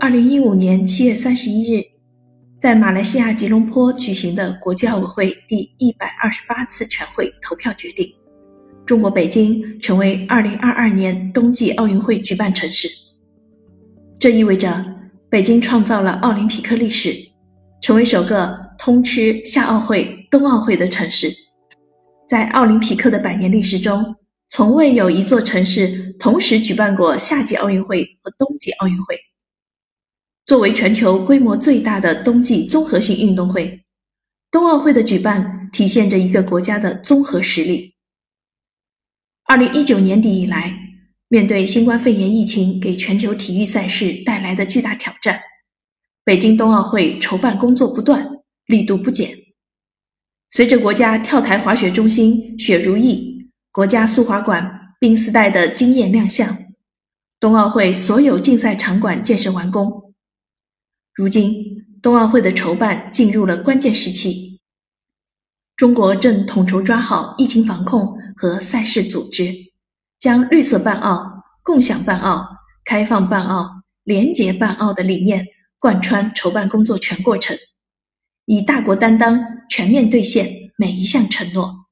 二零一五年七月三十一日，在马来西亚吉隆坡举行的国际奥委会第一百二十八次全会投票决定，中国北京成为二零二二年冬季奥运会举办城市。这意味着北京创造了奥林匹克历史，成为首个通吃夏奥会、冬奥会的城市。在奥林匹克的百年历史中，从未有一座城市同时举办过夏季奥运会和冬季奥运会。作为全球规模最大的冬季综合性运动会，冬奥会的举办体现着一个国家的综合实力。二零一九年底以来，面对新冠肺炎疫情给全球体育赛事带来的巨大挑战，北京冬奥会筹办工作不断，力度不减。随着国家跳台滑雪中心雪如意、国家速滑馆冰丝带的惊艳亮相，冬奥会所有竞赛场馆建设完工。如今，冬奥会的筹办进入了关键时期。中国正统筹抓好疫情防控和赛事组织，将绿色办奥、共享办奥、开放办奥、廉洁办奥的理念贯穿筹办工作全过程，以大国担当，全面兑现每一项承诺。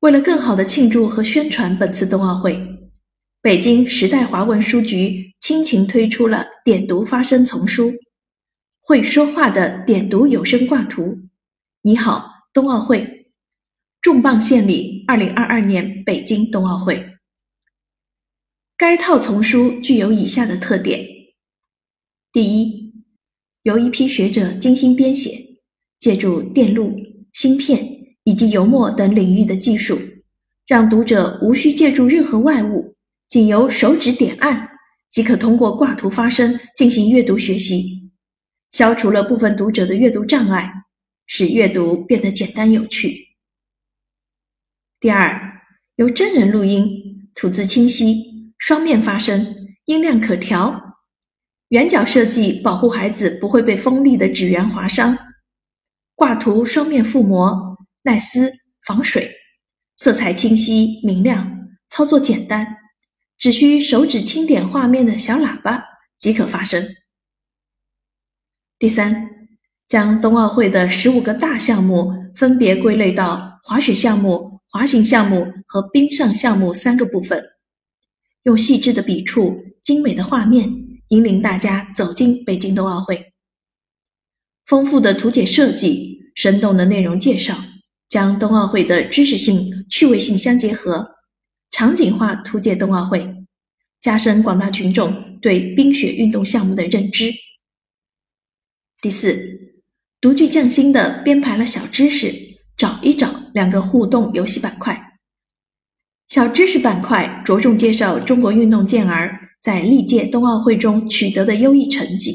为了更好地庆祝和宣传本次冬奥会，北京时代华文书局。倾情推出了点读发声丛书，会说话的点读有声挂图。你好，冬奥会，重磅献礼！二零二二年北京冬奥会。该套丛书具有以下的特点：第一，由一批学者精心编写，借助电路、芯片以及油墨等领域的技术，让读者无需借助任何外物，仅由手指点按。即可通过挂图发声进行阅读学习，消除了部分读者的阅读障碍，使阅读变得简单有趣。第二，由真人录音，吐字清晰，双面发声，音量可调，圆角设计保护孩子不会被锋利的纸缘划伤。挂图双面覆膜，耐撕，防水，色彩清晰明亮，操作简单。只需手指轻点画面的小喇叭即可发声。第三，将冬奥会的十五个大项目分别归类到滑雪项目、滑行项目和冰上项目三个部分，用细致的笔触、精美的画面引领大家走进北京冬奥会。丰富的图解设计、生动的内容介绍，将冬奥会的知识性、趣味性相结合。场景化图解冬奥会，加深广大群众对冰雪运动项目的认知。第四，独具匠心的编排了小知识，找一找两个互动游戏板块。小知识板块着重介绍中国运动健儿在历届冬奥会中取得的优异成绩。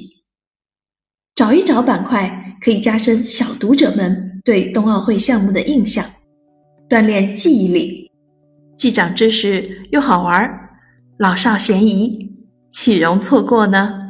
找一找板块可以加深小读者们对冬奥会项目的印象，锻炼记忆力。既长知识又好玩，老少咸宜，岂容错过呢？